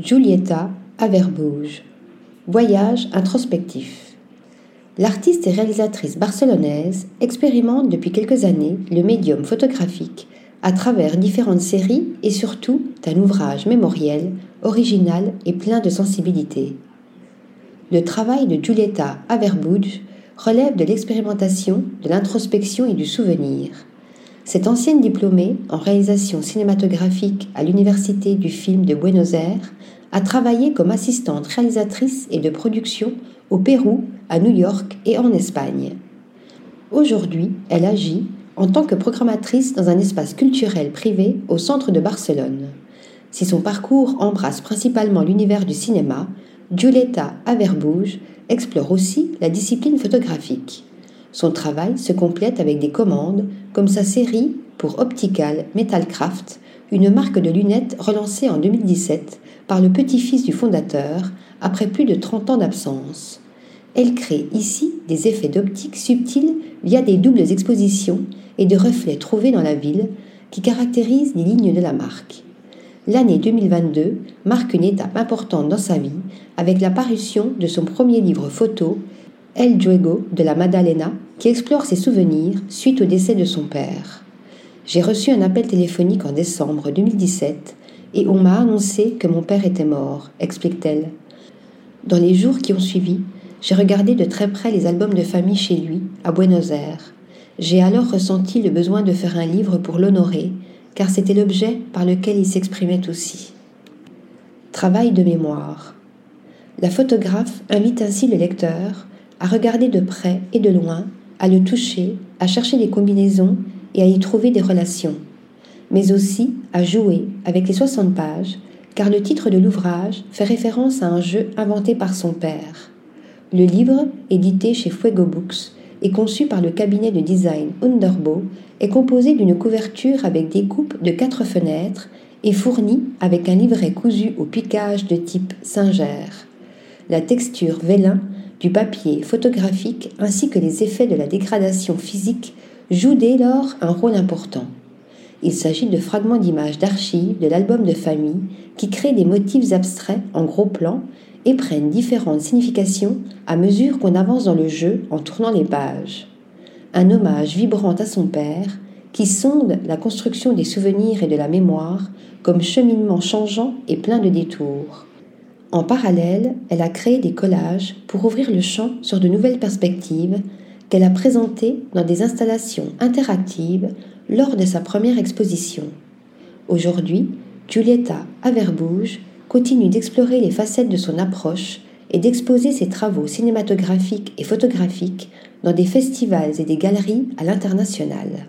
Giulietta Averbouge. Voyage introspectif. L'artiste et réalisatrice barcelonaise expérimente depuis quelques années le médium photographique à travers différentes séries et surtout un ouvrage mémoriel, original et plein de sensibilité. Le travail de Giulietta Averbouge relève de l'expérimentation, de l'introspection et du souvenir. Cette ancienne diplômée en réalisation cinématographique à l'Université du film de Buenos Aires a travaillé comme assistante réalisatrice et de production au Pérou, à New York et en Espagne. Aujourd'hui, elle agit en tant que programmatrice dans un espace culturel privé au centre de Barcelone. Si son parcours embrasse principalement l'univers du cinéma, Giulietta Averbouge explore aussi la discipline photographique. Son travail se complète avec des commandes comme sa série pour Optical Metalcraft, une marque de lunettes relancée en 2017 par le petit-fils du fondateur après plus de 30 ans d'absence. Elle crée ici des effets d'optique subtils via des doubles expositions et de reflets trouvés dans la ville qui caractérisent les lignes de la marque. L'année 2022 marque une étape importante dans sa vie avec la parution de son premier livre photo, El Juego de la Madalena, qui explore ses souvenirs suite au décès de son père. J'ai reçu un appel téléphonique en décembre 2017 et on m'a annoncé que mon père était mort, explique-t-elle. Dans les jours qui ont suivi, j'ai regardé de très près les albums de famille chez lui, à Buenos Aires. J'ai alors ressenti le besoin de faire un livre pour l'honorer, car c'était l'objet par lequel il s'exprimait aussi. Travail de mémoire. La photographe invite ainsi le lecteur à regarder de près et de loin, à le toucher, à chercher des combinaisons et à y trouver des relations, mais aussi à jouer avec les 60 pages, car le titre de l'ouvrage fait référence à un jeu inventé par son père. Le livre, édité chez Fuego Books, et conçu par le cabinet de design Underbo, est composé d'une couverture avec des coupes de quatre fenêtres et fourni avec un livret cousu au piquage de type Singer. La texture vélin du papier photographique ainsi que les effets de la dégradation physique jouent dès lors un rôle important. Il s'agit de fragments d'images d'archives de l'album de famille qui créent des motifs abstraits en gros plans et prennent différentes significations à mesure qu'on avance dans le jeu en tournant les pages. Un hommage vibrant à son père qui sonde la construction des souvenirs et de la mémoire comme cheminement changeant et plein de détours. En parallèle, elle a créé des collages pour ouvrir le champ sur de nouvelles perspectives qu'elle a présentées dans des installations interactives lors de sa première exposition. Aujourd'hui, Giulietta Averbouge continue d'explorer les facettes de son approche et d'exposer ses travaux cinématographiques et photographiques dans des festivals et des galeries à l'international.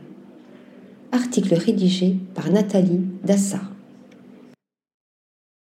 Article rédigé par Nathalie Dassa.